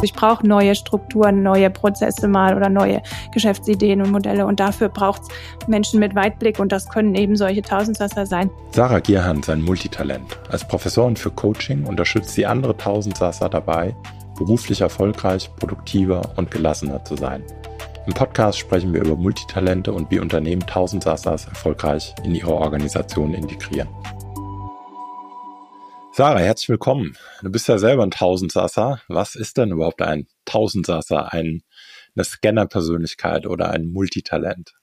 Ich brauche neue Strukturen, neue Prozesse mal oder neue Geschäftsideen und Modelle. Und dafür braucht es Menschen mit Weitblick und das können eben solche Tausendsasser sein. Sarah Gierhand ist ein Multitalent. Als Professorin für Coaching unterstützt sie andere Tausendsasser dabei, beruflich erfolgreich, produktiver und gelassener zu sein. Im Podcast sprechen wir über Multitalente und wie Unternehmen Tausendsassers erfolgreich in ihre Organisation integrieren. Sarah, herzlich willkommen. Du bist ja selber ein Tausendsasser. Was ist denn überhaupt ein Tausendsasser, ein, eine Scanner-Persönlichkeit oder ein Multitalent?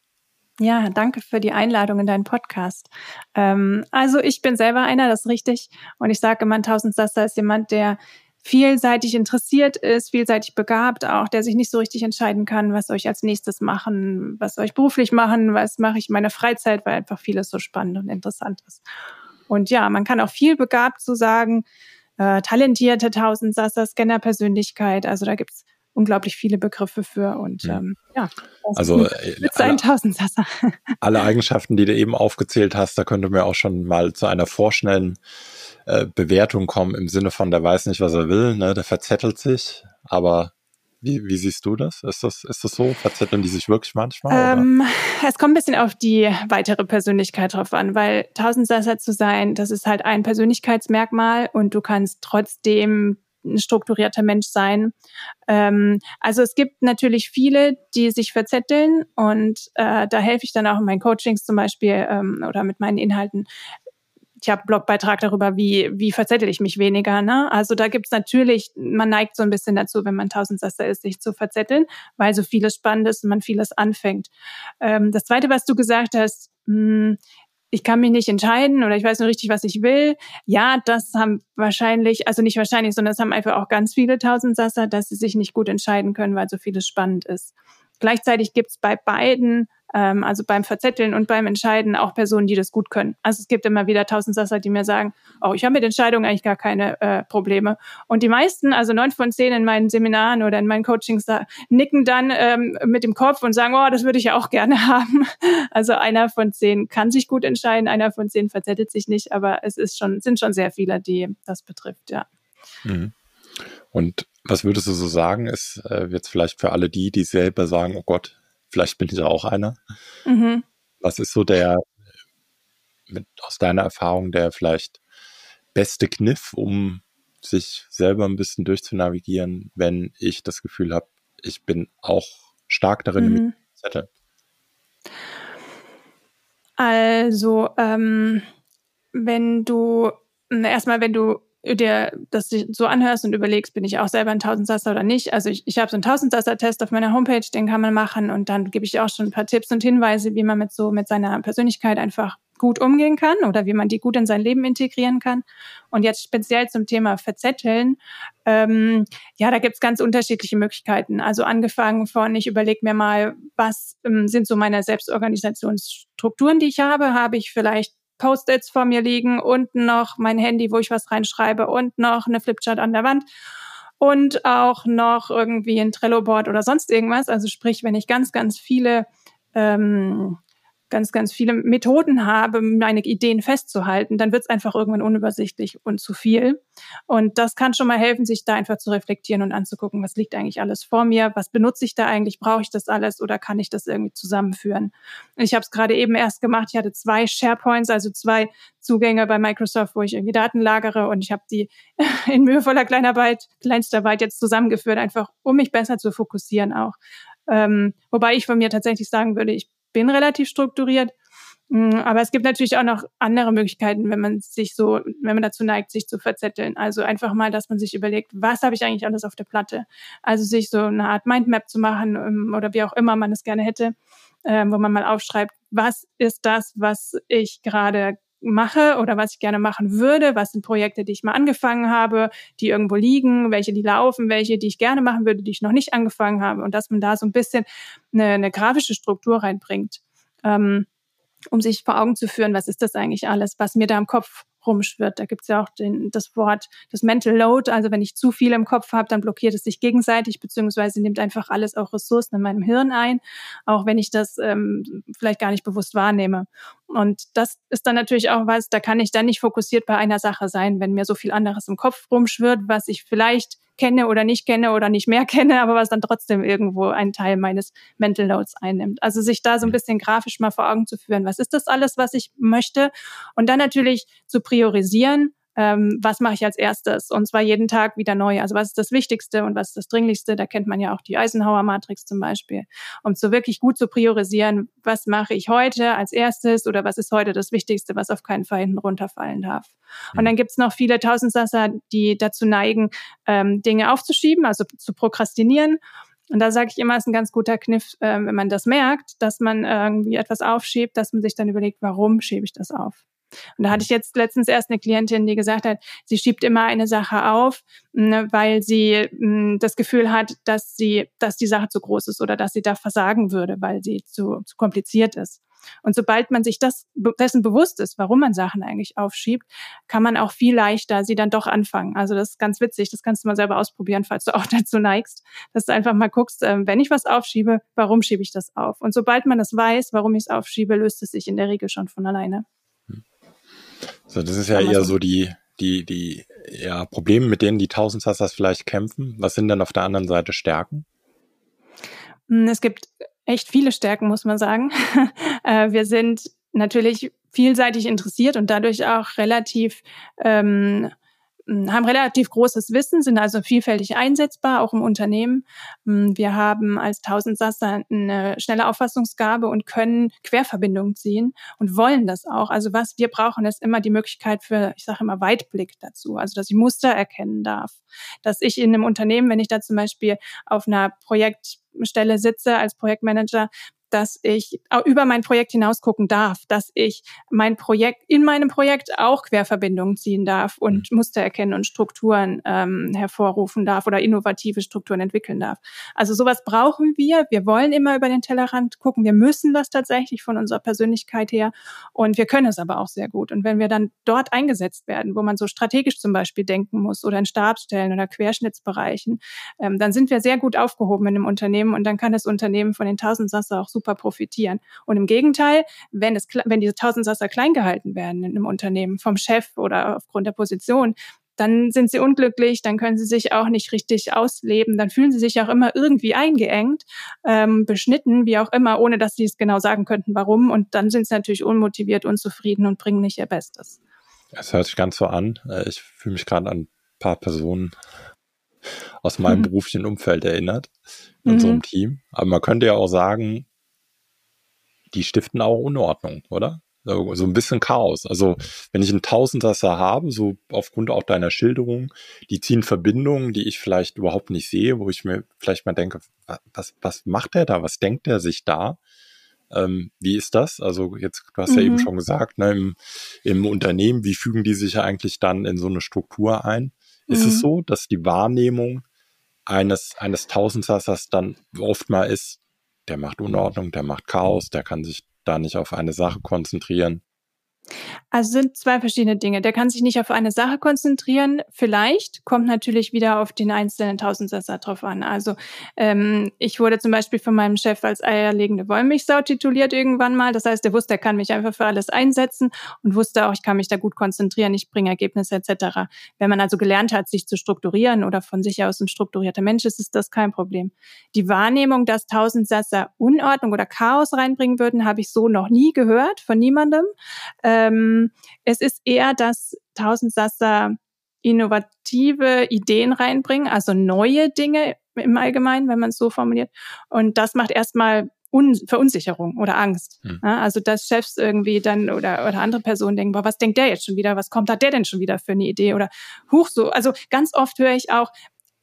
Ja, danke für die Einladung in deinen Podcast. Ähm, also ich bin selber einer, das ist richtig. Und ich sage immer, ein Tausendsasser ist jemand, der vielseitig interessiert ist, vielseitig begabt auch, der sich nicht so richtig entscheiden kann, was soll ich als nächstes machen, was soll ich beruflich machen, was mache ich in meiner Freizeit, weil einfach vieles so spannend und interessant ist. Und ja, man kann auch viel begabt zu sagen, äh, talentierte Tausendsasser, Scanner-Persönlichkeit. Also da gibt's unglaublich viele Begriffe für und hm. ähm, ja, also äh, alle, Tausendsasser. alle Eigenschaften, die du eben aufgezählt hast, da könnte man auch schon mal zu einer vorschnellen äh, Bewertung kommen im Sinne von, der weiß nicht, was er will, ne, der verzettelt sich, aber wie, wie siehst du das? Ist, das? ist das so? Verzetteln die sich wirklich manchmal? Ähm, es kommt ein bisschen auf die weitere Persönlichkeit drauf an, weil Tausendsasser zu sein, das ist halt ein Persönlichkeitsmerkmal und du kannst trotzdem ein strukturierter Mensch sein. Ähm, also es gibt natürlich viele, die sich verzetteln und äh, da helfe ich dann auch in meinen Coachings zum Beispiel ähm, oder mit meinen Inhalten, ich habe Blogbeitrag darüber, wie, wie verzettel ich mich weniger. Ne? Also da gibt's natürlich, man neigt so ein bisschen dazu, wenn man Tausendsasser ist, sich zu verzetteln, weil so vieles spannend ist und man vieles anfängt. Ähm, das Zweite, was du gesagt hast, mh, hm, ich kann mich nicht entscheiden oder ich weiß nur richtig, was ich will. Ja, das haben wahrscheinlich, also nicht wahrscheinlich, sondern das haben einfach auch ganz viele Tausendsasser, dass sie sich nicht gut entscheiden können, weil so vieles spannend ist. Gleichzeitig gibt's bei beiden ähm, also beim Verzetteln und beim Entscheiden auch Personen, die das gut können. Also es gibt immer wieder Tausendsasser, die mir sagen, oh, ich habe mit Entscheidungen eigentlich gar keine äh, Probleme. Und die meisten, also neun von zehn in meinen Seminaren oder in meinen Coachings, da nicken dann ähm, mit dem Kopf und sagen, oh, das würde ich ja auch gerne haben. Also einer von zehn kann sich gut entscheiden, einer von zehn verzettelt sich nicht, aber es ist schon, sind schon sehr viele, die das betrifft, ja. Mhm. Und was würdest du so sagen, ist äh, jetzt vielleicht für alle die, die selber sagen, oh Gott, Vielleicht bin ich auch einer. Mhm. Was ist so der, mit, aus deiner Erfahrung, der vielleicht beste Kniff, um sich selber ein bisschen durchzunavigieren, wenn ich das Gefühl habe, ich bin auch stark darin, mhm. Zettel? Also, ähm, wenn du erstmal, wenn du dir das so anhörst und überlegst, bin ich auch selber ein Tausendsasser oder nicht. Also ich, ich habe so einen Tausendsasser-Test auf meiner Homepage, den kann man machen und dann gebe ich auch schon ein paar Tipps und Hinweise, wie man mit so mit seiner Persönlichkeit einfach gut umgehen kann oder wie man die gut in sein Leben integrieren kann. Und jetzt speziell zum Thema Verzetteln, ähm, ja, da gibt's ganz unterschiedliche Möglichkeiten. Also angefangen von, ich überlege mir mal, was ähm, sind so meine Selbstorganisationsstrukturen, die ich habe. Habe ich vielleicht Post-its vor mir liegen und noch mein Handy, wo ich was reinschreibe und noch eine Flipchart an der Wand und auch noch irgendwie ein Trello-Board oder sonst irgendwas. Also sprich, wenn ich ganz, ganz viele ähm, ganz, ganz viele Methoden habe, meine Ideen festzuhalten, dann wird es einfach irgendwann unübersichtlich und zu viel. Und das kann schon mal helfen, sich da einfach zu reflektieren und anzugucken, was liegt eigentlich alles vor mir, was benutze ich da eigentlich, brauche ich das alles oder kann ich das irgendwie zusammenführen. Ich habe es gerade eben erst gemacht, ich hatte zwei SharePoints, also zwei Zugänge bei Microsoft, wo ich irgendwie Daten lagere und ich habe die in mühevoller Kleinarbeit, Kleinstarbeit jetzt zusammengeführt, einfach um mich besser zu fokussieren auch. Ähm, wobei ich von mir tatsächlich sagen würde, ich bin relativ strukturiert. Mm, aber es gibt natürlich auch noch andere Möglichkeiten, wenn man sich so, wenn man dazu neigt, sich zu verzetteln. Also einfach mal, dass man sich überlegt, was habe ich eigentlich alles auf der Platte? Also sich so eine Art Mindmap zu machen ähm, oder wie auch immer man es gerne hätte, ähm, wo man mal aufschreibt, was ist das, was ich gerade mache oder was ich gerne machen würde, was sind Projekte, die ich mal angefangen habe, die irgendwo liegen, welche die laufen, welche, die ich gerne machen würde, die ich noch nicht angefangen habe und dass man da so ein bisschen eine, eine grafische Struktur reinbringt, ähm, um sich vor Augen zu führen, was ist das eigentlich alles, was mir da im Kopf rumschwirrt. Da gibt's ja auch den, das Wort, das Mental Load. Also wenn ich zu viel im Kopf habe, dann blockiert es sich gegenseitig, beziehungsweise nimmt einfach alles auch Ressourcen in meinem Hirn ein, auch wenn ich das ähm, vielleicht gar nicht bewusst wahrnehme. Und das ist dann natürlich auch was, da kann ich dann nicht fokussiert bei einer Sache sein, wenn mir so viel anderes im Kopf rumschwirrt, was ich vielleicht kenne oder nicht kenne oder nicht mehr kenne, aber was dann trotzdem irgendwo einen Teil meines Mental Loads einnimmt. Also sich da so ein bisschen grafisch mal vor Augen zu führen, was ist das alles, was ich möchte? Und dann natürlich zu priorisieren ähm, was mache ich als erstes? Und zwar jeden Tag wieder neu. Also was ist das Wichtigste und was ist das Dringlichste? Da kennt man ja auch die Eisenhower-Matrix zum Beispiel. Um so wirklich gut zu priorisieren, was mache ich heute als erstes oder was ist heute das Wichtigste, was auf keinen Fall hinten runterfallen darf. Und mhm. dann gibt's noch viele Tausendsasser, die dazu neigen, ähm, Dinge aufzuschieben, also zu prokrastinieren. Und da sage ich immer, ist ein ganz guter Kniff, äh, wenn man das merkt, dass man irgendwie etwas aufschiebt, dass man sich dann überlegt, warum schiebe ich das auf? Und da hatte ich jetzt letztens erst eine Klientin, die gesagt hat, sie schiebt immer eine Sache auf, ne, weil sie mh, das Gefühl hat, dass sie, dass die Sache zu groß ist oder dass sie da versagen würde, weil sie zu, zu kompliziert ist. Und sobald man sich das, dessen bewusst ist, warum man Sachen eigentlich aufschiebt, kann man auch viel leichter sie dann doch anfangen. Also das ist ganz witzig. Das kannst du mal selber ausprobieren, falls du auch dazu neigst, dass du einfach mal guckst, äh, wenn ich was aufschiebe, warum schiebe ich das auf? Und sobald man das weiß, warum ich es aufschiebe, löst es sich in der Regel schon von alleine. So, das ist ja eher so die, die, die ja, Probleme, mit denen die Tausendsassers vielleicht kämpfen. Was sind denn auf der anderen Seite Stärken? Hm, es gibt echt viele Stärken, muss man sagen. Äh, wir sind natürlich vielseitig interessiert und dadurch auch relativ ähm, haben relativ großes Wissen, sind also vielfältig einsetzbar, auch im Unternehmen. Wir haben als Tausendsasser eine schnelle Auffassungsgabe und können Querverbindungen ziehen und wollen das auch. Also was wir brauchen, ist immer die Möglichkeit für, ich sage immer, Weitblick dazu. Also dass ich Muster erkennen darf. Dass ich in einem Unternehmen, wenn ich da zum Beispiel auf einer Projektstelle sitze als Projektmanager, dass ich über mein Projekt hinaus gucken darf, dass ich mein Projekt in meinem Projekt auch Querverbindungen ziehen darf und mhm. Muster erkennen und Strukturen ähm, hervorrufen darf oder innovative Strukturen entwickeln darf. Also sowas brauchen wir. Wir wollen immer über den Tellerrand gucken. Wir müssen das tatsächlich von unserer Persönlichkeit her und wir können es aber auch sehr gut. Und wenn wir dann dort eingesetzt werden, wo man so strategisch zum Beispiel denken muss oder in Stabsstellen oder Querschnittsbereichen, ähm, dann sind wir sehr gut aufgehoben in einem Unternehmen und dann kann das Unternehmen von den Tausendsasser auch super super profitieren. Und im Gegenteil, wenn es, wenn diese Tausendsasser klein gehalten werden in einem Unternehmen vom Chef oder aufgrund der Position, dann sind sie unglücklich, dann können sie sich auch nicht richtig ausleben, dann fühlen sie sich auch immer irgendwie eingeengt, ähm, beschnitten, wie auch immer, ohne dass sie es genau sagen könnten, warum. Und dann sind sie natürlich unmotiviert, unzufrieden und bringen nicht ihr Bestes. Das hört sich ganz so an. Äh, ich fühle mich gerade an ein paar Personen aus meinem mhm. beruflichen Umfeld erinnert, in mhm. unserem Team. Aber man könnte ja auch sagen, die stiften auch Unordnung, oder? So, ein bisschen Chaos. Also, wenn ich einen Tausendsasser habe, so aufgrund auch deiner Schilderung, die ziehen Verbindungen, die ich vielleicht überhaupt nicht sehe, wo ich mir vielleicht mal denke, was, was macht der da? Was denkt er sich da? Ähm, wie ist das? Also jetzt, du hast mhm. ja eben mhm. schon gesagt, ne, im, im Unternehmen, wie fügen die sich eigentlich dann in so eine Struktur ein? Ist mhm. es so, dass die Wahrnehmung eines, eines Tausendsassers dann oft mal ist, der macht Unordnung, der macht Chaos, der kann sich da nicht auf eine Sache konzentrieren. Also sind zwei verschiedene Dinge. Der kann sich nicht auf eine Sache konzentrieren. Vielleicht kommt natürlich wieder auf den einzelnen Tausendsasser drauf an. Also ähm, ich wurde zum Beispiel von meinem Chef als eierlegende Wollmilchsau tituliert irgendwann mal. Das heißt, er wusste, er kann mich einfach für alles einsetzen und wusste auch, ich kann mich da gut konzentrieren, ich bringe Ergebnisse etc. Wenn man also gelernt hat, sich zu strukturieren oder von sich aus ein strukturierter Mensch ist, ist das kein Problem. Die Wahrnehmung, dass Tausendsasser Unordnung oder Chaos reinbringen würden, habe ich so noch nie gehört von niemandem. Äh, ähm, es ist eher, dass Tausendsasser innovative Ideen reinbringen, also neue Dinge im Allgemeinen, wenn man es so formuliert. Und das macht erstmal Un Verunsicherung oder Angst. Hm. Ja, also dass Chefs irgendwie dann oder, oder andere Personen denken, boah, was denkt der jetzt schon wieder? Was kommt hat der denn schon wieder für eine Idee? Oder huch so. Also ganz oft höre ich auch,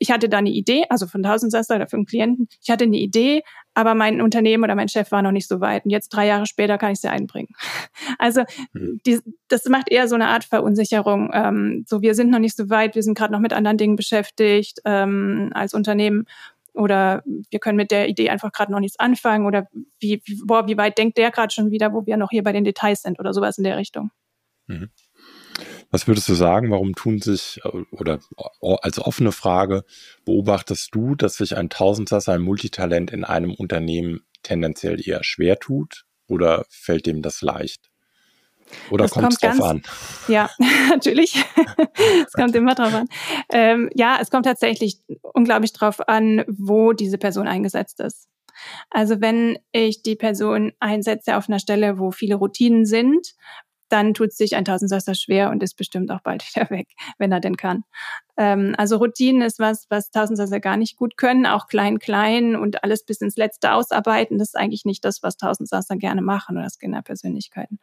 ich hatte da eine Idee, also von Tausendsasser oder für einen Klienten, ich hatte eine Idee, aber mein Unternehmen oder mein Chef war noch nicht so weit. Und jetzt drei Jahre später kann ich sie einbringen. Also mhm. die, das macht eher so eine Art Verunsicherung. Ähm, so, wir sind noch nicht so weit, wir sind gerade noch mit anderen Dingen beschäftigt ähm, als Unternehmen. Oder wir können mit der Idee einfach gerade noch nichts anfangen. Oder wie, wie, boah, wie weit denkt der gerade schon wieder, wo wir noch hier bei den Details sind oder sowas in der Richtung. Mhm. Was würdest du sagen, warum tun sich, äh, oder als offene Frage, beobachtest du, dass sich ein Tausendsasser, ein Multitalent in einem Unternehmen tendenziell eher schwer tut oder fällt dem das leicht? Oder kommt es drauf ganz, an? Ja, natürlich. es kommt immer drauf an. Ähm, ja, es kommt tatsächlich unglaublich drauf an, wo diese Person eingesetzt ist. Also wenn ich die Person einsetze auf einer Stelle, wo viele Routinen sind, dann tut sich ein Tausendsasser schwer und ist bestimmt auch bald wieder weg, wenn er denn kann. Ähm, also Routinen ist was, was Tausendsasser gar nicht gut können, auch klein, klein und alles bis ins Letzte ausarbeiten. Das ist eigentlich nicht das, was Tausendsasser gerne machen oder Skinner-Persönlichkeiten.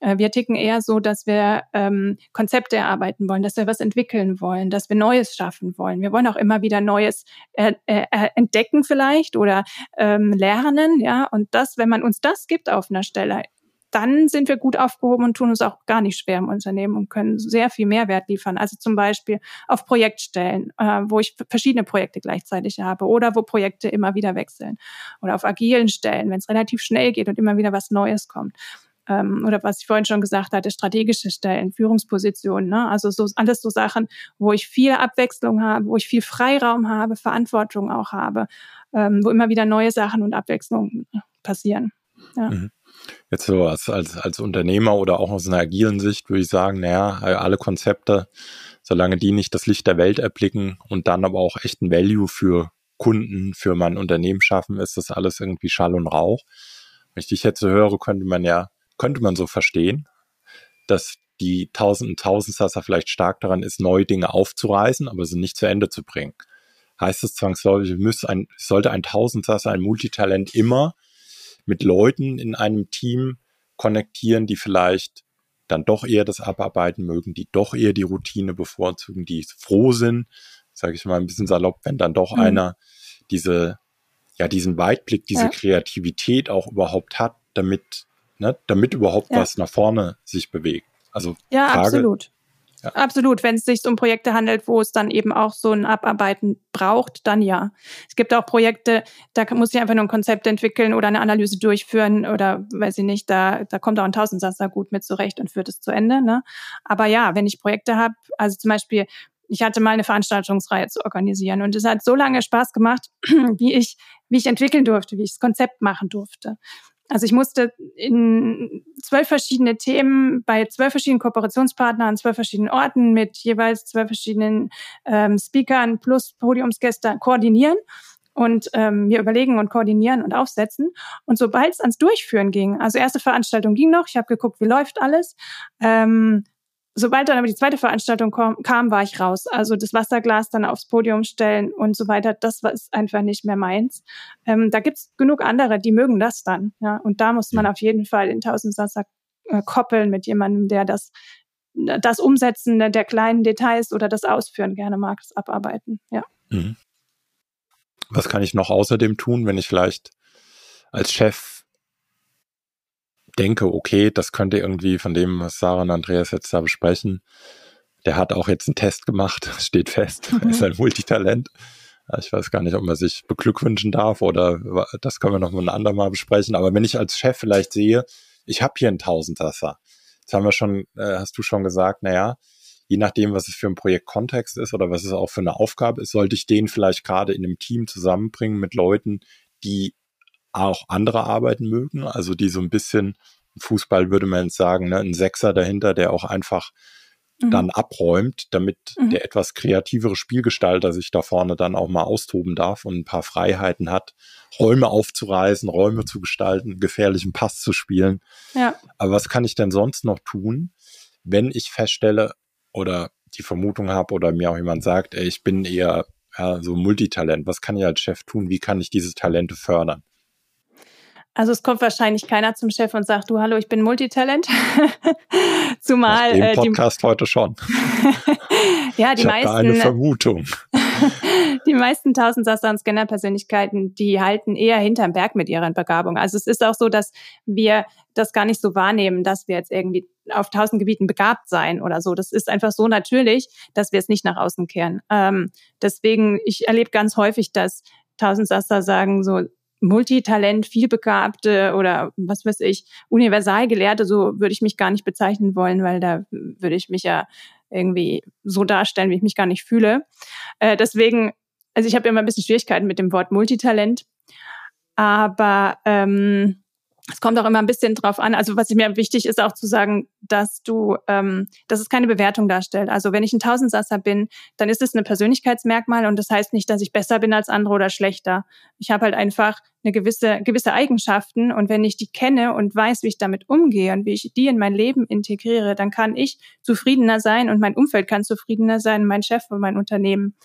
Äh, wir ticken eher so, dass wir ähm, Konzepte erarbeiten wollen, dass wir was entwickeln wollen, dass wir Neues schaffen wollen. Wir wollen auch immer wieder Neues äh, äh, entdecken vielleicht oder ähm, lernen, ja. Und das, wenn man uns das gibt auf einer Stelle, dann sind wir gut aufgehoben und tun uns auch gar nicht schwer im Unternehmen und können sehr viel Mehrwert liefern. Also zum Beispiel auf Projektstellen, äh, wo ich verschiedene Projekte gleichzeitig habe oder wo Projekte immer wieder wechseln. Oder auf agilen Stellen, wenn es relativ schnell geht und immer wieder was Neues kommt. Ähm, oder was ich vorhin schon gesagt hatte, strategische Stellen, Führungspositionen. Ne? Also so alles so Sachen, wo ich viel Abwechslung habe, wo ich viel Freiraum habe, Verantwortung auch habe, ähm, wo immer wieder neue Sachen und Abwechslung passieren. Ja. Mhm. Jetzt so als, als, als Unternehmer oder auch aus einer agilen Sicht würde ich sagen, naja, alle Konzepte, solange die nicht das Licht der Welt erblicken und dann aber auch echten Value für Kunden, für mein Unternehmen schaffen, ist das alles irgendwie Schall und Rauch. Wenn ich dich jetzt so höre, könnte man ja, könnte man so verstehen, dass die Tausend und Tausendsasser vielleicht stark daran ist, neue Dinge aufzureißen, aber sie nicht zu Ende zu bringen. Heißt es zwangsläufig, müsste ein, sollte ein Tausendsasser, ein Multitalent immer mit Leuten in einem Team konnektieren, die vielleicht dann doch eher das Abarbeiten mögen, die doch eher die Routine bevorzugen, die froh sind, sage ich mal ein bisschen salopp, wenn dann doch mhm. einer diese, ja, diesen Weitblick, diese ja. Kreativität auch überhaupt hat, damit, ne, damit überhaupt ja. was nach vorne sich bewegt. Also ja, Frage, absolut. Ja. Absolut. Wenn es sich um Projekte handelt, wo es dann eben auch so ein Abarbeiten braucht, dann ja. Es gibt auch Projekte, da muss ich einfach nur ein Konzept entwickeln oder eine Analyse durchführen oder weiß ich nicht, da, da kommt auch ein Tausendsasser gut mit zurecht und führt es zu Ende. Ne? Aber ja, wenn ich Projekte habe, also zum Beispiel, ich hatte mal eine Veranstaltungsreihe zu organisieren und es hat so lange Spaß gemacht, wie ich, wie ich entwickeln durfte, wie ich das Konzept machen durfte. Also ich musste in zwölf verschiedene Themen bei zwölf verschiedenen Kooperationspartnern an zwölf verschiedenen Orten mit jeweils zwölf verschiedenen ähm, Speakern plus Podiumsgäste koordinieren und ähm, mir überlegen und koordinieren und aufsetzen. Und sobald es ans Durchführen ging, also erste Veranstaltung ging noch, ich habe geguckt, wie läuft alles, ähm, sobald dann aber die zweite Veranstaltung kam, kam, war ich raus. Also das Wasserglas dann aufs Podium stellen und so weiter, das war ist einfach nicht mehr meins. Ähm, da gibt's genug andere, die mögen das dann. Ja, und da muss man auf jeden Fall in Tausendsasser äh, koppeln mit jemandem, der das das Umsetzen der kleinen Details oder das Ausführen gerne mag, das Abarbeiten. Ja. Mhm. Was kann ich noch außerdem tun, wenn ich vielleicht als Chef denke, okay, das könnte irgendwie von dem, was Sarah und Andreas jetzt da besprechen, der hat auch jetzt einen Test gemacht, steht fest, mhm. er ist ein Multitalent. Ich weiß gar nicht, ob man sich beglückwünschen darf oder das können wir noch mal ein andermal besprechen. Aber wenn ich als Chef vielleicht sehe, ich habe hier einen Tausendsasser. Jetzt haben wir schon, äh, hast du schon gesagt, naja, je nachdem, was es für ein Projektkontext ist oder was es auch für eine Aufgabe ist, sollte ich den vielleicht gerade in einem Team zusammenbringen mit Leuten, die auch andere Arbeiten mögen, also die so ein bisschen, Fußball würde man jetzt sagen, ne, ein Sechser dahinter, der auch einfach mhm. dann abräumt, damit mhm. der etwas kreativere Spielgestalter sich da vorne dann auch mal austoben darf und ein paar Freiheiten hat, Räume aufzureißen, Räume zu gestalten, gefährlichen Pass zu spielen. Ja. Aber was kann ich denn sonst noch tun, wenn ich feststelle oder die Vermutung habe oder mir auch jemand sagt, ey, ich bin eher ja, so Multitalent. Was kann ich als Chef tun? Wie kann ich diese Talente fördern? Also es kommt wahrscheinlich keiner zum Chef und sagt, du hallo, ich bin Multitalent. Zumal Nach dem äh, Podcast die, heute schon. ja, die ich meisten. Da eine Vermutung. die meisten Tausendsasser und Scanner-Persönlichkeiten, die halten eher hinterm Berg mit ihrer Begabung. Also es ist auch so, dass wir das gar nicht so wahrnehmen, dass wir jetzt irgendwie auf tausend Gebieten begabt sein oder so. Das ist einfach so natürlich, dass wir es nicht nach außen kehren. Ähm, deswegen, ich erlebe ganz häufig, dass Tausendsasser sagen so, Multitalent, vielbegabte oder was weiß ich, Universalgelehrte, so würde ich mich gar nicht bezeichnen wollen, weil da würde ich mich ja irgendwie so darstellen, wie ich mich gar nicht fühle. Äh, deswegen, also ich habe immer ein bisschen Schwierigkeiten mit dem Wort Multitalent, aber ähm, es kommt auch immer ein bisschen drauf an. Also was mir wichtig ist auch zu sagen, dass du, ähm, dass es keine Bewertung darstellt. Also wenn ich ein Tausendsasser bin, dann ist es ein Persönlichkeitsmerkmal und das heißt nicht, dass ich besser bin als andere oder schlechter. Ich habe halt einfach eine gewisse gewisse Eigenschaften und wenn ich die kenne und weiß, wie ich damit umgehe und wie ich die in mein Leben integriere, dann kann ich zufriedener sein und mein Umfeld kann zufriedener sein, mein Chef und mein Unternehmen.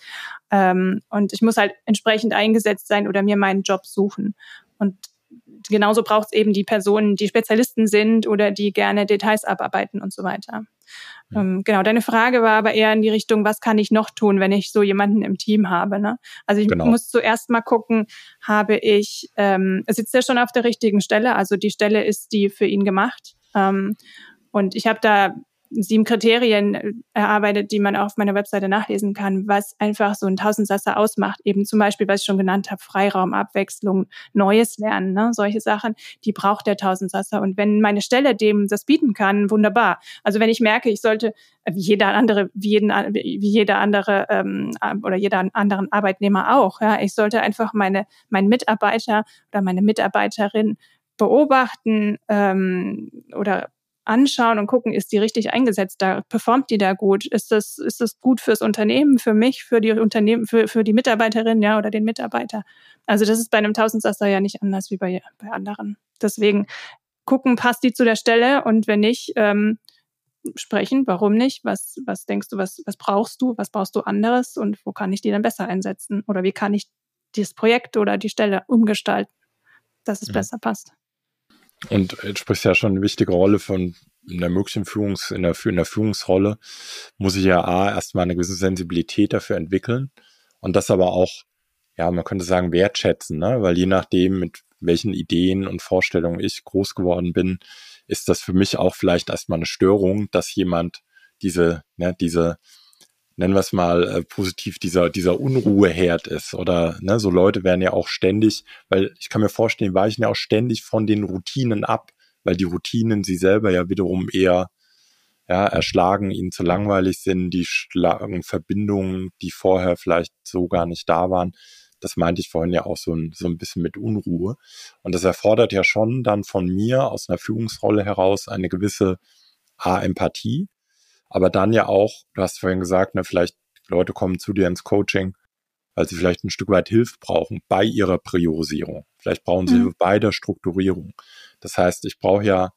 Ähm, und ich muss halt entsprechend eingesetzt sein oder mir meinen Job suchen. Und genauso braucht es eben die Personen, die Spezialisten sind oder die gerne Details abarbeiten und so weiter. Ja. Ähm, genau, deine Frage war aber eher in die Richtung, was kann ich noch tun, wenn ich so jemanden im Team habe? Ne? Also ich genau. muss zuerst mal gucken, habe ich, ähm, sitzt er schon auf der richtigen Stelle? Also die Stelle ist die für ihn gemacht. Ähm, und ich habe da sieben Kriterien erarbeitet, die man auf meiner Webseite nachlesen kann, was einfach so ein Tausendsasser ausmacht. Eben zum Beispiel, was ich schon genannt habe, Freiraum, Abwechslung, Neues lernen, ne? solche Sachen, die braucht der Tausendsasser. Und wenn meine Stelle dem das bieten kann, wunderbar. Also wenn ich merke, ich sollte, wie jeder andere, wie, jeden, wie jeder andere ähm, oder jeder anderen Arbeitnehmer auch, ja, ich sollte einfach meine, meinen Mitarbeiter oder meine Mitarbeiterin beobachten ähm, oder anschauen und gucken, ist die richtig eingesetzt da, performt die da gut, ist das, ist das gut fürs Unternehmen, für mich, für die Unternehmen, für, für die Mitarbeiterin, ja, oder den Mitarbeiter. Also das ist bei einem Tausendsasser ja nicht anders wie bei, bei anderen. Deswegen gucken, passt die zu der Stelle und wenn nicht, ähm, sprechen, warum nicht? Was, was denkst du, was, was brauchst du, was brauchst du anderes und wo kann ich die dann besser einsetzen? Oder wie kann ich dieses Projekt oder die Stelle umgestalten, dass es ja. besser passt? Und du sprichst ja schon eine wichtige Rolle von in der möglichen Führungs, in der, in der Führungsrolle muss ich ja A, erstmal eine gewisse Sensibilität dafür entwickeln und das aber auch, ja, man könnte sagen, wertschätzen, ne? weil je nachdem, mit welchen Ideen und Vorstellungen ich groß geworden bin, ist das für mich auch vielleicht erstmal eine Störung, dass jemand diese, ne, diese nennen wir es mal äh, positiv, dieser, dieser Unruheherd ist. Oder ne, so Leute werden ja auch ständig, weil ich kann mir vorstellen, weichen ja auch ständig von den Routinen ab, weil die Routinen sie selber ja wiederum eher ja, erschlagen, ihnen zu langweilig sind, die schlagen Verbindungen, die vorher vielleicht so gar nicht da waren. Das meinte ich vorhin ja auch so ein, so ein bisschen mit Unruhe. Und das erfordert ja schon dann von mir aus einer Führungsrolle heraus eine gewisse A-Empathie, aber dann ja auch, du hast vorhin gesagt, ne, vielleicht Leute kommen zu dir ins Coaching, weil sie vielleicht ein Stück weit Hilfe brauchen bei ihrer Priorisierung. Vielleicht brauchen sie mhm. bei der Strukturierung. Das heißt, ich brauche ja,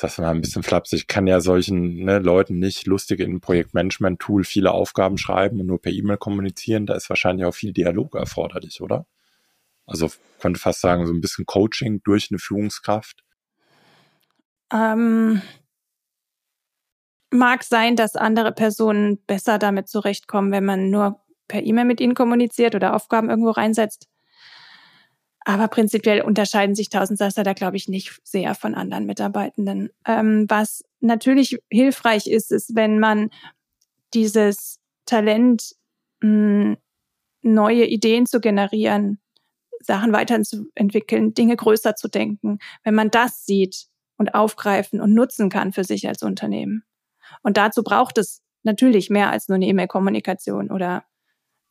das mal ein bisschen flapsig, ich kann ja solchen ne, Leuten nicht lustig in ein Projektmanagement-Tool viele Aufgaben schreiben und nur per E-Mail kommunizieren. Da ist wahrscheinlich auch viel Dialog erforderlich, oder? Also könnte fast sagen, so ein bisschen Coaching durch eine Führungskraft. Ähm, mag sein, dass andere Personen besser damit zurechtkommen, wenn man nur per E-Mail mit ihnen kommuniziert oder Aufgaben irgendwo reinsetzt. Aber prinzipiell unterscheiden sich Tausendsasser da, glaube ich, nicht sehr von anderen Mitarbeitenden. Ähm, was natürlich hilfreich ist, ist, wenn man dieses Talent, mh, hm, neue Ideen zu generieren, Sachen weiterzuentwickeln, Dinge größer zu denken, wenn man das sieht und aufgreifen und nutzen kann für sich als Unternehmen. Und dazu braucht es natürlich mehr als nur eine E-Mail-Kommunikation oder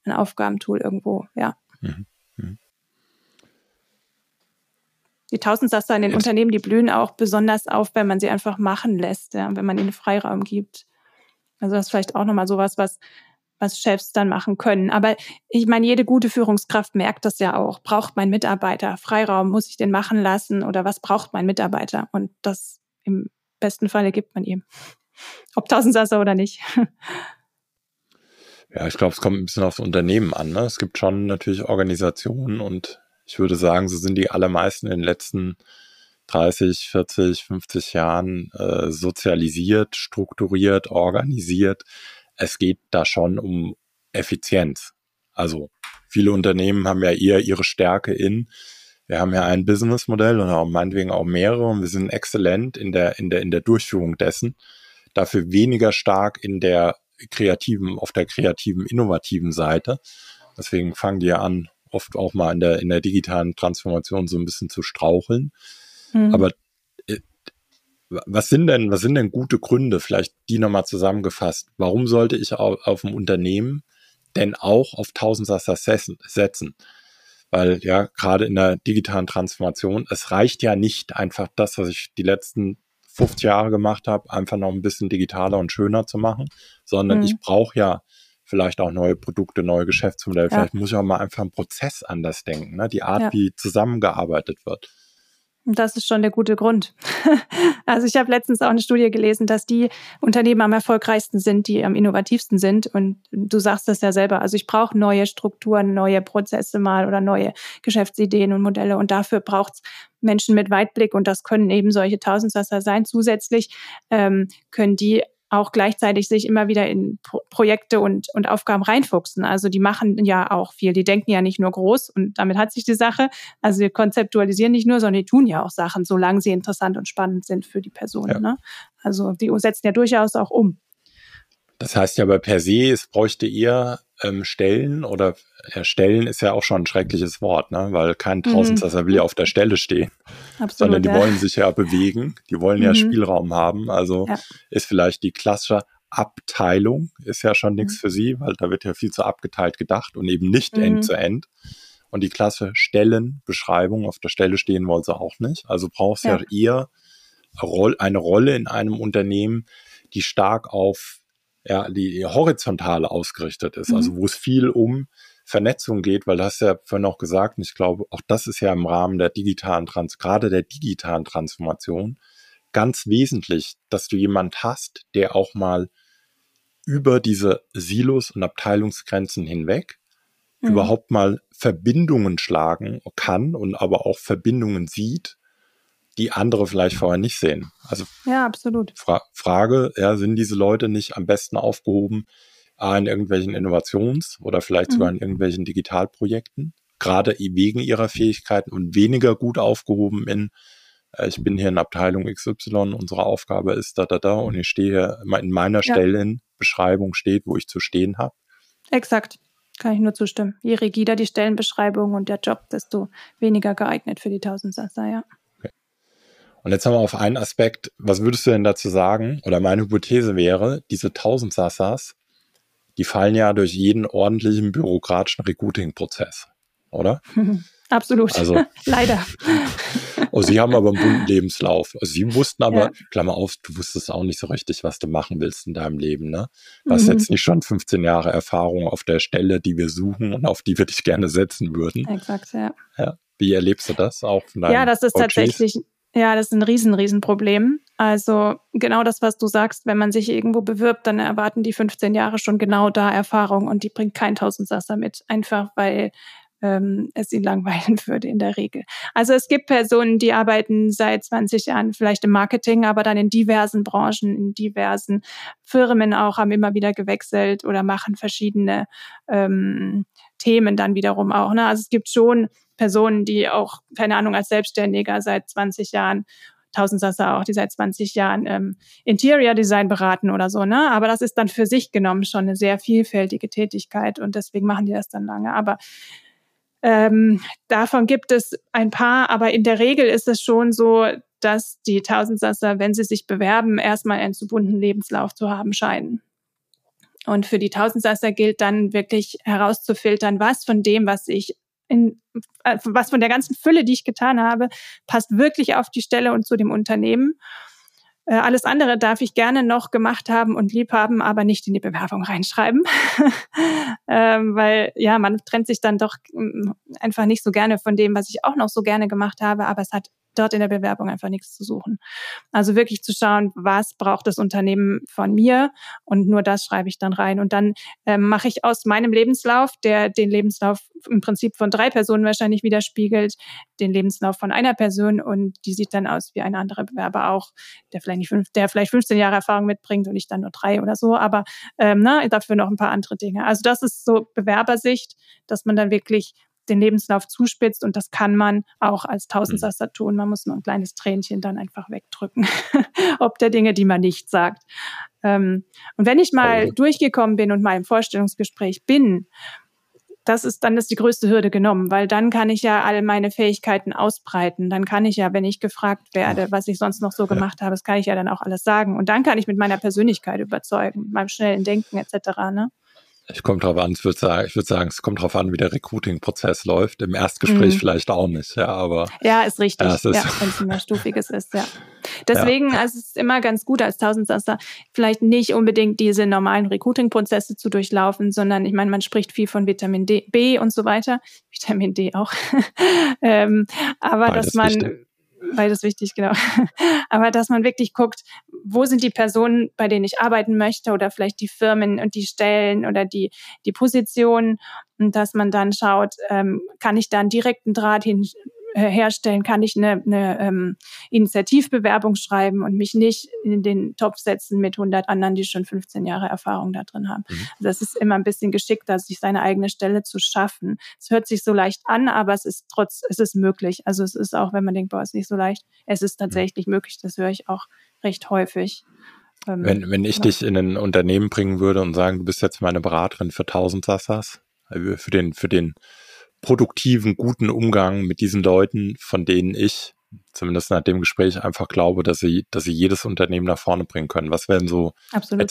ein Aufgabentool irgendwo, ja. Mhm. Mhm. Die Tausendsasser in den Jetzt. Unternehmen, die blühen auch besonders auf, wenn man sie einfach machen lässt, ja, wenn man ihnen Freiraum gibt. Also das ist vielleicht auch nochmal sowas, was, was Chefs dann machen können. Aber ich meine, jede gute Führungskraft merkt das ja auch. Braucht mein Mitarbeiter Freiraum? Muss ich den machen lassen? Oder was braucht mein Mitarbeiter? Und das im besten Falle gibt man ihm ob Tausendsasser oder nicht. Ja, ich glaube, es kommt ein bisschen aufs Unternehmen an. Ne? Es gibt schon natürlich Organisationen und ich würde sagen, so sind die allermeisten in den letzten 30, 40, 50 Jahren äh, sozialisiert, strukturiert, organisiert. Es geht da schon um Effizienz. Also viele Unternehmen haben ja eher ihre Stärke in, wir haben ja ein Businessmodell und auch meinetwegen auch mehrere und wir sind exzellent in der, in der, in der Durchführung dessen dafür weniger stark in der kreativen, auf der kreativen, innovativen Seite. Deswegen fangen die ja an, oft auch mal in der, in der digitalen Transformation so ein bisschen zu straucheln. Mhm. Aber äh, was sind denn, was sind denn gute Gründe, vielleicht die nochmal zusammengefasst? Warum sollte ich auf, auf ein Unternehmen denn auch auf Tausendsasser setzen? Weil ja, gerade in der digitalen Transformation, es reicht ja nicht einfach das, was ich die letzten 50 Jahre gemacht habe, einfach noch ein bisschen digitaler und schöner zu machen, sondern mhm. ich brauche ja vielleicht auch neue Produkte, neue Geschäftsmodelle. Ja. Vielleicht muss ich auch mal einfach einen Prozess anders denken, ne? die Art, ja. wie zusammengearbeitet wird. Das ist schon der gute Grund. also ich habe letztens auch eine Studie gelesen, dass die Unternehmen am erfolgreichsten sind, die am innovativsten sind. Und du sagst das ja selber. Also ich brauche neue Strukturen, neue Prozesse mal oder neue Geschäftsideen und Modelle. Und dafür braucht es Menschen mit Weitblick. Und das können eben solche Tausendsasser sein. Zusätzlich ähm, können die auch gleichzeitig sich immer wieder in Pro Projekte und, und Aufgaben reinfuchsen. Also die machen ja auch viel. Die denken ja nicht nur groß und damit hat sich die Sache. Also die konzeptualisieren nicht nur, sondern die tun ja auch Sachen, solange sie interessant und spannend sind für die Person. Ja. Ne? Also die setzen ja durchaus auch um. Das heißt ja aber per se, es bräuchte eher ähm, Stellen oder ja, Stellen ist ja auch schon ein schreckliches Wort, ne? weil kein mhm. Tausendsasser will ja auf der Stelle stehen, Absolut, sondern die ja. wollen sich ja bewegen, die wollen mhm. ja Spielraum haben. Also ja. ist vielleicht die klassische Abteilung ist ja schon nichts mhm. für sie, weil da wird ja viel zu abgeteilt gedacht und eben nicht mhm. end zu end. Und die klasse Stellenbeschreibung auf der Stelle stehen wollen sie auch nicht. Also brauchst ja, ja eher eine Rolle in einem Unternehmen, die stark auf ja, die horizontale ausgerichtet ist, also mhm. also wo es viel um Vernetzung geht, weil du hast ja vorhin auch gesagt, und ich glaube, auch das ist ja im Rahmen der digitalen Trans, gerade der digitalen Transformation, ganz wesentlich, dass du jemand hast, der auch mal über diese Silos und Abteilungsgrenzen hinweg mhm. überhaupt mal Verbindungen schlagen kann und aber auch Verbindungen sieht, die andere vielleicht vorher nicht sehen. Also ja, absolut. Fra Frage, ja, sind diese Leute nicht am besten aufgehoben in irgendwelchen Innovations- oder vielleicht sogar mhm. in irgendwelchen Digitalprojekten, gerade wegen ihrer Fähigkeiten und weniger gut aufgehoben in äh, ich bin hier in Abteilung XY, unsere Aufgabe ist da, da, da und ich stehe in meiner ja. Stellenbeschreibung steht, wo ich zu stehen habe. Exakt. Kann ich nur zustimmen. Je rigider die Stellenbeschreibung und der Job, desto weniger geeignet für die Tausendsasser, ja. Und jetzt haben wir auf einen Aspekt, was würdest du denn dazu sagen? Oder meine Hypothese wäre, diese Tausendsassas, die fallen ja durch jeden ordentlichen bürokratischen Recruiting-Prozess, oder? Absolut. Also, Leider. Oh, sie haben aber einen bunten Lebenslauf. Also sie wussten aber, ja. Klammer auf, du wusstest auch nicht so richtig, was du machen willst in deinem Leben, ne? Hast mhm. jetzt nicht schon 15 Jahre Erfahrung auf der Stelle, die wir suchen und auf die wir dich gerne setzen würden. Exakt, ja. ja. Wie erlebst du das auch Ja, das ist Coaches? tatsächlich ja, das ist ein riesen, riesen Problem. Also genau das, was du sagst, wenn man sich irgendwo bewirbt, dann erwarten die 15 Jahre schon genau da Erfahrung und die bringt kein Tausendsasser mit, einfach weil ähm, es ihn langweilen würde in der Regel. Also es gibt Personen, die arbeiten seit 20 Jahren vielleicht im Marketing, aber dann in diversen Branchen, in diversen Firmen auch, haben immer wieder gewechselt oder machen verschiedene ähm, Themen dann wiederum auch. Ne? Also es gibt schon Personen, die auch, keine Ahnung, als Selbstständiger seit 20 Jahren Tausendsasser auch, die seit 20 Jahren ähm, Interior Design beraten oder so, ne? Aber das ist dann für sich genommen schon eine sehr vielfältige Tätigkeit und deswegen machen die das dann lange. Aber ähm, davon gibt es ein paar, aber in der Regel ist es schon so, dass die Tausendsasser, wenn sie sich bewerben, erstmal einen zu bunten Lebenslauf zu haben scheinen. Und für die Tausendsasser gilt dann wirklich herauszufiltern, was von dem, was ich in, äh, was von der ganzen Fülle, die ich getan habe, passt wirklich auf die Stelle und zu dem Unternehmen. Äh, alles andere darf ich gerne noch gemacht haben und lieb haben, aber nicht in die Bewerbung reinschreiben. ähm, weil ja, man trennt sich dann doch ähm, einfach nicht so gerne von dem, was ich auch noch so gerne gemacht habe, aber es hat dort in der Bewerbung einfach nichts zu suchen. Also wirklich zu schauen, was braucht das Unternehmen von mir und nur das schreibe ich dann rein. Und dann ähm, mache ich aus meinem Lebenslauf, der den Lebenslauf im Prinzip von drei Personen wahrscheinlich widerspiegelt, den Lebenslauf von einer Person und die sieht dann aus wie ein anderer Bewerber auch, der vielleicht nicht fünf, der vielleicht 15 Jahre Erfahrung mitbringt und ich dann nur drei oder so, aber ähm, na, dafür noch ein paar andere Dinge. Also das ist so Bewerbersicht, dass man dann wirklich den Lebenslauf zuspitzt und das kann man auch als Tausendsasser mhm. tun. Man muss nur ein kleines Tränchen dann einfach wegdrücken, ob der Dinge, die man nicht sagt. Ähm, und wenn ich mal oh. durchgekommen bin und mal im Vorstellungsgespräch bin, das ist dann ist die größte Hürde genommen, weil dann kann ich ja alle meine Fähigkeiten ausbreiten. Dann kann ich ja, wenn ich gefragt werde, was ich sonst noch so gemacht habe, das kann ich ja dann auch alles sagen. Und dann kann ich mit meiner Persönlichkeit überzeugen, mit meinem schnellen Denken etc. Ne? Ich komme drauf an, ich würde sagen, ich würde sagen, es kommt drauf an, wie der Recruiting-Prozess läuft. Im Erstgespräch mhm. vielleicht auch nicht, ja, aber. Ja, ist richtig. Ja, ist ja wenn es mehrstufiges ist, ja. Deswegen, ja. also es ist immer ganz gut als Tausendsasser, vielleicht nicht unbedingt diese normalen Recruiting-Prozesse zu durchlaufen, sondern ich meine, man spricht viel von Vitamin D, B und so weiter. Vitamin D auch. ähm, aber Beides dass man, wichtig beides wichtig, genau. Aber dass man wirklich guckt, wo sind die Personen, bei denen ich arbeiten möchte oder vielleicht die Firmen und die Stellen oder die, die Positionen und dass man dann schaut, ähm, kann ich da einen direkten Draht hin, äh, herstellen, kann ich eine, eine ähm, Initiativbewerbung schreiben und mich nicht in den Topf setzen mit 100 anderen, die schon 15 Jahre Erfahrung da drin haben. Mhm. Also das ist immer ein bisschen geschickter, sich seine eigene Stelle zu schaffen. Es hört sich so leicht an, aber es ist trotz, es ist möglich. Also es ist auch, wenn man denkt, boah, ist nicht so leicht, es ist tatsächlich mhm. möglich. Das höre ich auch recht häufig. Ähm, wenn, wenn ich ja. dich in ein Unternehmen bringen würde und sagen, du bist jetzt meine Beraterin für 1000 Sassas, äh, für den, für den produktiven, guten Umgang mit diesen Leuten, von denen ich zumindest nach dem Gespräch einfach glaube, dass sie, dass sie jedes Unternehmen nach vorne bringen können. Was wären so,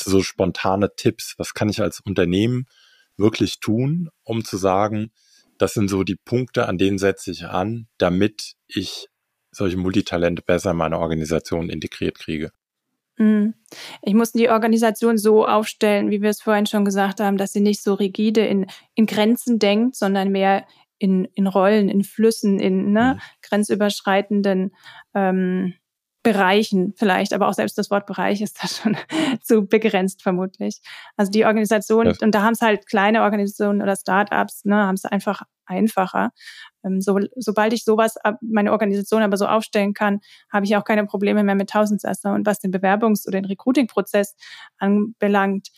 so spontane Tipps? Was kann ich als Unternehmen wirklich tun, um zu sagen, das sind so die Punkte, an denen setze ich an, damit ich solche Multitalente besser in meine Organisation integriert kriege? Mhm. Ich muss die Organisation so aufstellen, wie wir es vorhin schon gesagt haben, dass sie nicht so rigide in, in Grenzen denkt, sondern mehr in, in Rollen, in Flüssen, in ne, mhm. grenzüberschreitenden ähm, Bereichen vielleicht, aber auch selbst das Wort Bereich ist da schon zu begrenzt vermutlich. Also die Organisation, ja. und da haben es halt kleine Organisationen oder Startups, ne, haben es einfach einfacher. Ähm, so, sobald ich sowas, meine Organisation aber so aufstellen kann, habe ich auch keine Probleme mehr mit Tausendsasser. Und was den Bewerbungs- oder den Recruiting-Prozess anbelangt,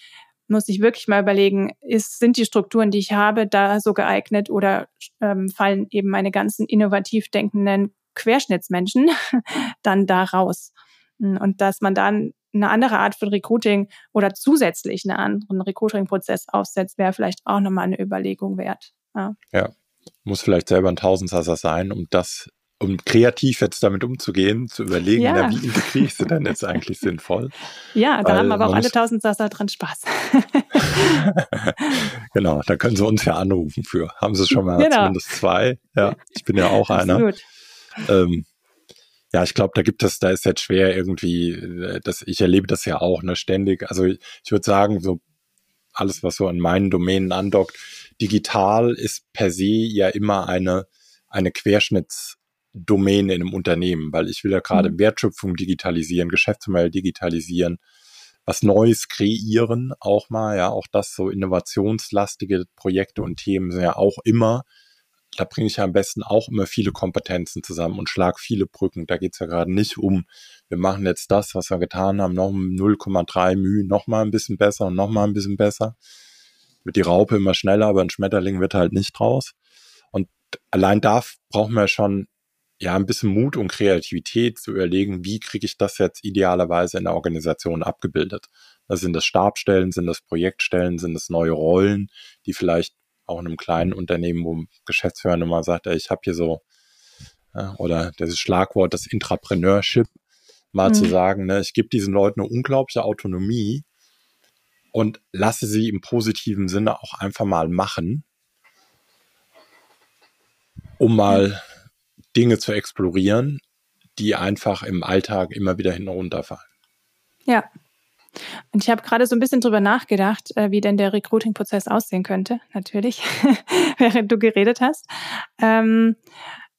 muss ich wirklich mal überlegen, ist, sind die Strukturen, die ich habe, da so geeignet oder ähm, fallen eben meine ganzen innovativ denkenden Querschnittsmenschen dann da raus? Und dass man dann eine andere Art von Recruiting oder zusätzlich einen anderen Recruiting-Prozess aufsetzt, wäre vielleicht auch nochmal eine Überlegung wert. Ja. ja, muss vielleicht selber ein Tausendsasser sein, um das um kreativ jetzt damit umzugehen, zu überlegen, ja. na, wie integriere ich sie denn jetzt eigentlich sinnvoll? Ja, da Weil haben aber auch alle Tausendsasser dran Spaß. genau, da können sie uns ja anrufen für. Haben sie schon mal genau. zumindest zwei? Ja, ich bin ja auch einer. Ähm, ja, ich glaube, da gibt es, da ist jetzt schwer irgendwie, äh, das, ich erlebe das ja auch, ne, ständig. Also ich, ich würde sagen, so alles, was so an meinen Domänen andockt, digital ist per se ja immer eine, eine Querschnitts- Domäne in einem Unternehmen, weil ich will ja gerade mhm. Wertschöpfung digitalisieren, Geschäftsmodell digitalisieren, was Neues kreieren, auch mal, ja, auch das so innovationslastige Projekte und Themen sind ja auch immer, da bringe ich ja am besten auch immer viele Kompetenzen zusammen und schlag viele Brücken. Da geht's ja gerade nicht um, wir machen jetzt das, was wir getan haben, noch 0,3 Mühe, noch mal ein bisschen besser und noch mal ein bisschen besser. Wird die Raupe immer schneller, aber ein Schmetterling wird halt nicht raus. Und allein da brauchen wir schon ja ein bisschen Mut und Kreativität zu überlegen, wie kriege ich das jetzt idealerweise in der Organisation abgebildet. Das sind das Stabstellen, sind das Projektstellen, sind das neue Rollen, die vielleicht auch in einem kleinen Unternehmen, wo ein Geschäftsführer mal sagt, ich habe hier so, ja, oder das Schlagwort, das Intrapreneurship, mal mhm. zu sagen, ne, ich gebe diesen Leuten eine unglaubliche Autonomie und lasse sie im positiven Sinne auch einfach mal machen, um mal Dinge zu explorieren, die einfach im Alltag immer wieder hinten runterfallen. Ja. Und ich habe gerade so ein bisschen drüber nachgedacht, äh, wie denn der Recruiting-Prozess aussehen könnte, natürlich, während du geredet hast. Ähm,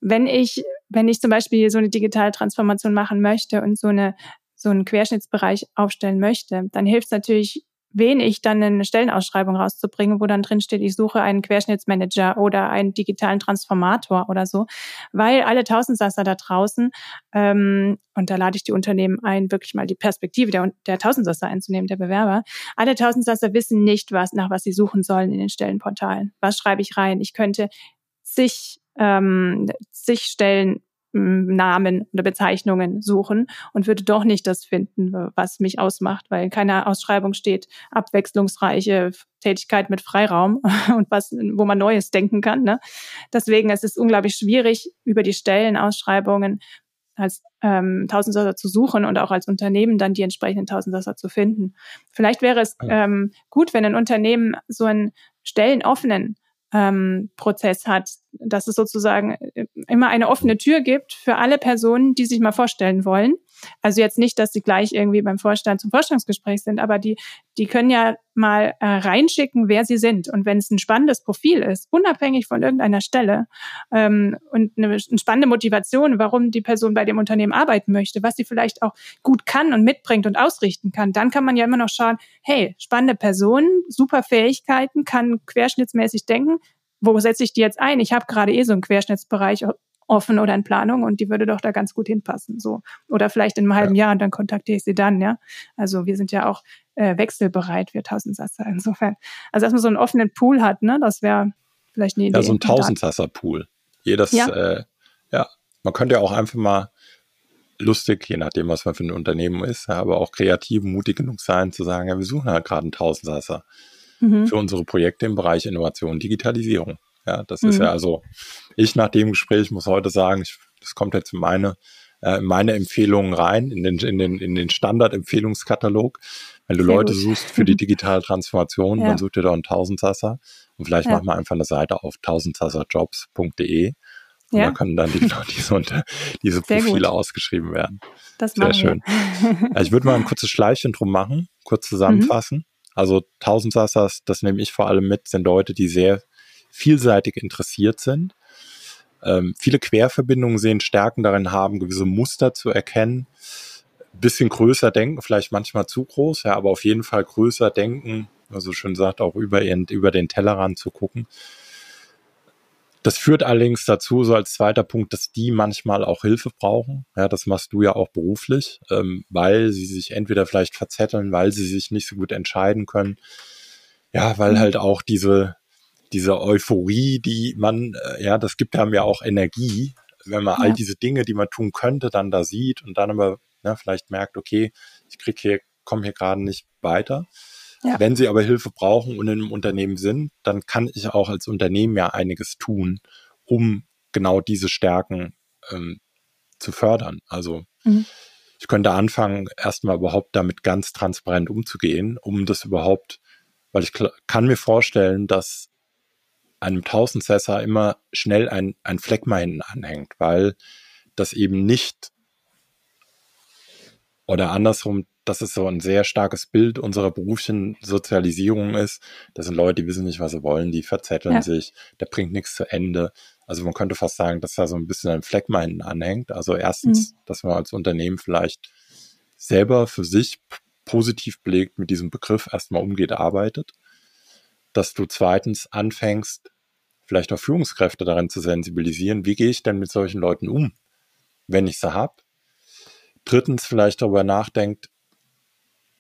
wenn ich, wenn ich zum Beispiel so eine digitale Transformation machen möchte und so eine so einen Querschnittsbereich aufstellen möchte, dann hilft es natürlich wenig, dann eine Stellenausschreibung rauszubringen, wo dann drin steht, ich suche einen Querschnittsmanager oder einen digitalen Transformator oder so, weil alle Tausendsasser da draußen, ähm, und da lade ich die Unternehmen ein, wirklich mal die Perspektive der, der Tausendsasser einzunehmen, der Bewerber, alle Tausendsasser wissen nicht, was, nach was sie suchen sollen in den Stellenportalen. Was schreibe ich rein? Ich könnte sich ähm, sich Stellen Namen oder Bezeichnungen suchen und würde doch nicht das finden, was mich ausmacht, weil in keiner Ausschreibung steht abwechslungsreiche Tätigkeit mit Freiraum und was, wo man Neues denken kann. Ne? Deswegen es ist es unglaublich schwierig, über die Stellenausschreibungen als ähm, Tausendsasser zu suchen und auch als Unternehmen dann die entsprechenden Tausendsasser zu finden. Vielleicht wäre es ähm, gut, wenn ein Unternehmen so einen stellenoffenen ähm, Prozess hat, dass es sozusagen äh, immer eine offene Tür gibt für alle Personen, die sich mal vorstellen wollen. Also jetzt nicht, dass sie gleich irgendwie beim Vorstand zum Vorstellungsgespräch sind, aber die, die können ja mal äh, reinschicken, wer sie sind. Und wenn es ein spannendes Profil ist, unabhängig von irgendeiner Stelle ähm, und eine, eine spannende Motivation, warum die Person bei dem Unternehmen arbeiten möchte, was sie vielleicht auch gut kann und mitbringt und ausrichten kann, dann kann man ja immer noch schauen, hey, spannende Person, super Fähigkeiten, kann querschnittsmäßig denken, wo setze ich die jetzt ein? Ich habe gerade eh so einen Querschnittsbereich offen oder in Planung und die würde doch da ganz gut hinpassen. So. Oder vielleicht in einem halben ja. Jahr und dann kontaktiere ich sie dann, ja. Also wir sind ja auch äh, wechselbereit, wir Tausendsasser insofern. Also dass man so einen offenen Pool hat, ne, das wäre vielleicht eine Idee. Ja, so ein Tausendsasser-Pool. Jedes, ja. Äh, ja, man könnte ja auch einfach mal lustig, je nachdem, was man für ein Unternehmen ist, aber auch kreativ, mutig genug sein, zu sagen, ja, wir suchen halt gerade einen Tausendsasser mhm. für unsere Projekte im Bereich Innovation und Digitalisierung. Ja, das mhm. ist ja also, ich nach dem Gespräch muss heute sagen, ich, das kommt jetzt in meine, äh, meine Empfehlungen rein, in den, in den, in den Standard-Empfehlungskatalog. Wenn du Sehr Leute gut. suchst für die digitale Transformation, ja. dann such dir doch einen Tausendsasser. Und vielleicht ja. machen wir einfach eine Seite auf tausendsasserjobs.de. Und ja. da können dann die, diese, diese Profile ausgeschrieben werden. Das Sehr schön. ich würde mal ein kurzes Schleifchen drum machen, kurz zusammenfassen. Mhm. Also Tausendsassers, das nehme ich vor allem mit, sind Leute, die sehr vielseitig interessiert sind, ähm, viele Querverbindungen sehen, Stärken darin haben, gewisse Muster zu erkennen, bisschen größer denken, vielleicht manchmal zu groß, ja, aber auf jeden Fall größer denken, also schön sagt, auch über, ihren, über den Tellerrand zu gucken. Das führt allerdings dazu, so als zweiter Punkt, dass die manchmal auch Hilfe brauchen. Ja, das machst du ja auch beruflich, ähm, weil sie sich entweder vielleicht verzetteln, weil sie sich nicht so gut entscheiden können. Ja, weil halt auch diese, diese Euphorie, die man, äh, ja, das gibt einem ja auch Energie, wenn man ja. all diese Dinge, die man tun könnte, dann da sieht und dann aber ne, vielleicht merkt, okay, ich krieg hier, komme hier gerade nicht weiter. Ja. Wenn sie aber Hilfe brauchen und in einem Unternehmen sind, dann kann ich auch als Unternehmen ja einiges tun, um genau diese Stärken ähm, zu fördern. Also mhm. ich könnte anfangen, erstmal überhaupt damit ganz transparent umzugehen, um das überhaupt, weil ich kann mir vorstellen, dass einem Tausendsesser immer schnell ein, ein Fleckma hinten anhängt, weil das eben nicht oder andersrum, dass es so ein sehr starkes Bild unserer beruflichen Sozialisierung ist. Das sind Leute, die wissen nicht, was sie wollen, die verzetteln ja. sich, der bringt nichts zu Ende. Also man könnte fast sagen, dass da so ein bisschen ein Fleckma hinten anhängt. Also erstens, mhm. dass man als Unternehmen vielleicht selber für sich positiv belegt mit diesem Begriff erstmal umgeht, arbeitet. Dass du zweitens anfängst, vielleicht auch Führungskräfte darin zu sensibilisieren, wie gehe ich denn mit solchen Leuten um, wenn ich sie habe. Drittens vielleicht darüber nachdenkt,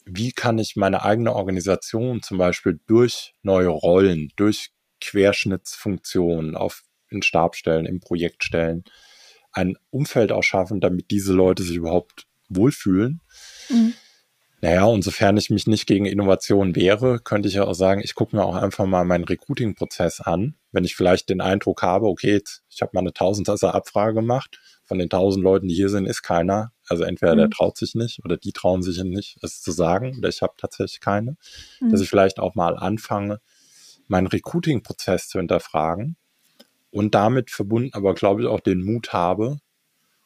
wie kann ich meine eigene Organisation zum Beispiel durch neue Rollen, durch Querschnittsfunktionen auf in Stabstellen, in Projektstellen ein Umfeld auch schaffen, damit diese Leute sich überhaupt wohlfühlen. Mhm. Naja, und sofern ich mich nicht gegen Innovation wehre, könnte ich ja auch sagen, ich gucke mir auch einfach mal meinen Recruiting-Prozess an. Wenn ich vielleicht den Eindruck habe, okay, ich habe mal eine Tausendsasser Abfrage gemacht, von den tausend Leuten, die hier sind, ist keiner. Also entweder mhm. der traut sich nicht oder die trauen sich nicht, es zu sagen, oder ich habe tatsächlich keine. Mhm. Dass ich vielleicht auch mal anfange, meinen Recruiting-Prozess zu hinterfragen und damit verbunden aber, glaube ich, auch den Mut habe,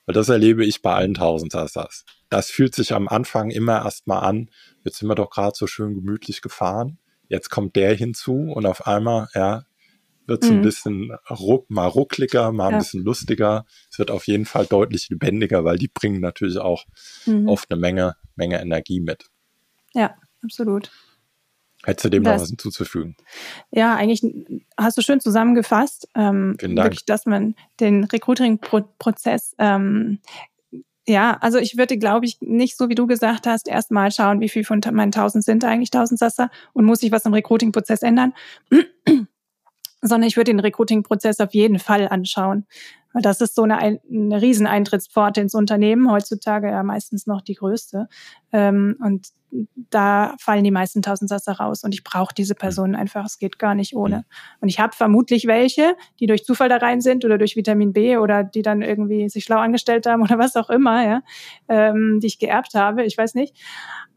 weil das erlebe ich bei allen Tausendsassers. Das fühlt sich am Anfang immer erstmal an, jetzt sind wir doch gerade so schön gemütlich gefahren. Jetzt kommt der hinzu und auf einmal, ja, wird es mhm. ein bisschen ruck, mal ruckliger, mal ja. ein bisschen lustiger. Es wird auf jeden Fall deutlich lebendiger, weil die bringen natürlich auch mhm. oft eine Menge, Menge Energie mit. Ja, absolut. Hättest du dem das, noch was hinzuzufügen? Ja, eigentlich hast du schön zusammengefasst. Ähm, Vielen Dank. Wirklich, dass man den Recruiting-Prozess ähm, ja, also ich würde, glaube ich, nicht so wie du gesagt hast, erstmal schauen, wie viel von meinen 1000 sind eigentlich 1000 Sasser und muss sich was im Recruiting-Prozess ändern, sondern ich würde den Recruiting-Prozess auf jeden Fall anschauen. Weil das ist so eine, eine Rieseneintrittspforte ins Unternehmen, heutzutage ja meistens noch die größte. Ähm, und da fallen die meisten Tausendsasser raus und ich brauche diese hm. Personen einfach, es geht gar nicht ohne. Hm. Und ich habe vermutlich welche, die durch Zufall da rein sind oder durch Vitamin B oder die dann irgendwie sich schlau angestellt haben oder was auch immer, ja, ähm, die ich geerbt habe, ich weiß nicht.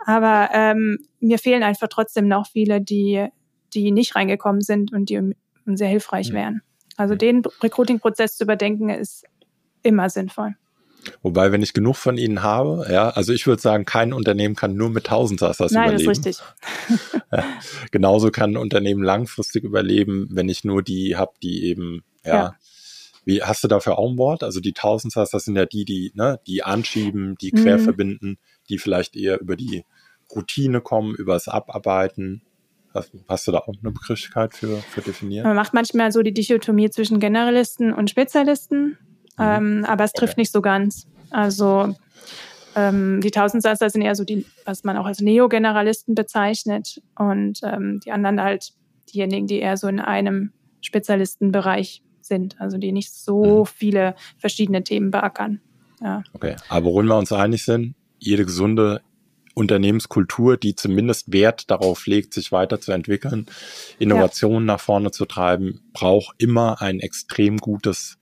Aber ähm, mir fehlen einfach trotzdem noch viele, die, die nicht reingekommen sind und die sehr hilfreich hm. wären. Also den Recruiting-Prozess zu überdenken ist immer sinnvoll. Wobei, wenn ich genug von ihnen habe, ja, also ich würde sagen, kein Unternehmen kann nur mit Tausendsassers Nein, überleben. Nein, das ist richtig. ja, genauso kann ein Unternehmen langfristig überleben, wenn ich nur die habe, die eben, ja, ja. Wie hast du dafür auch ein Wort? Also die Tausendsassers sind ja die, die, ne, die anschieben, die quer mhm. verbinden, die vielleicht eher über die Routine kommen, über das Abarbeiten. Hast, du da auch eine Begrifflichkeit für, für definiert? Man macht manchmal so die Dichotomie zwischen Generalisten und Spezialisten. Mhm. Ähm, aber es trifft okay. nicht so ganz. Also ähm, die Tausendsasser sind eher so die, was man auch als Neogeneralisten bezeichnet und ähm, die anderen halt diejenigen, die eher so in einem Spezialistenbereich sind, also die nicht so mhm. viele verschiedene Themen beackern. Ja. Okay, aber worin wir uns einig sind, jede gesunde Unternehmenskultur, die zumindest Wert darauf legt, sich weiterzuentwickeln, Innovationen ja. nach vorne zu treiben, braucht immer ein extrem gutes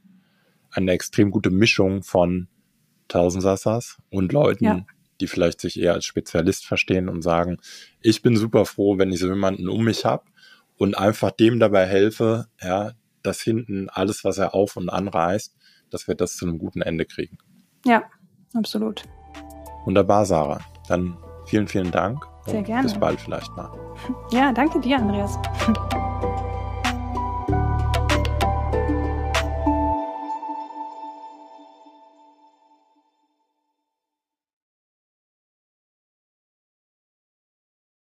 eine extrem gute Mischung von Tausendsassas und Leuten, ja. die vielleicht sich eher als Spezialist verstehen und sagen, ich bin super froh, wenn ich so jemanden um mich habe und einfach dem dabei helfe, ja, dass hinten alles, was er auf und anreißt, dass wir das zu einem guten Ende kriegen. Ja, absolut. Wunderbar, Sarah. Dann vielen, vielen Dank. Sehr gerne. Bis bald vielleicht mal. Ja, danke dir, Andreas.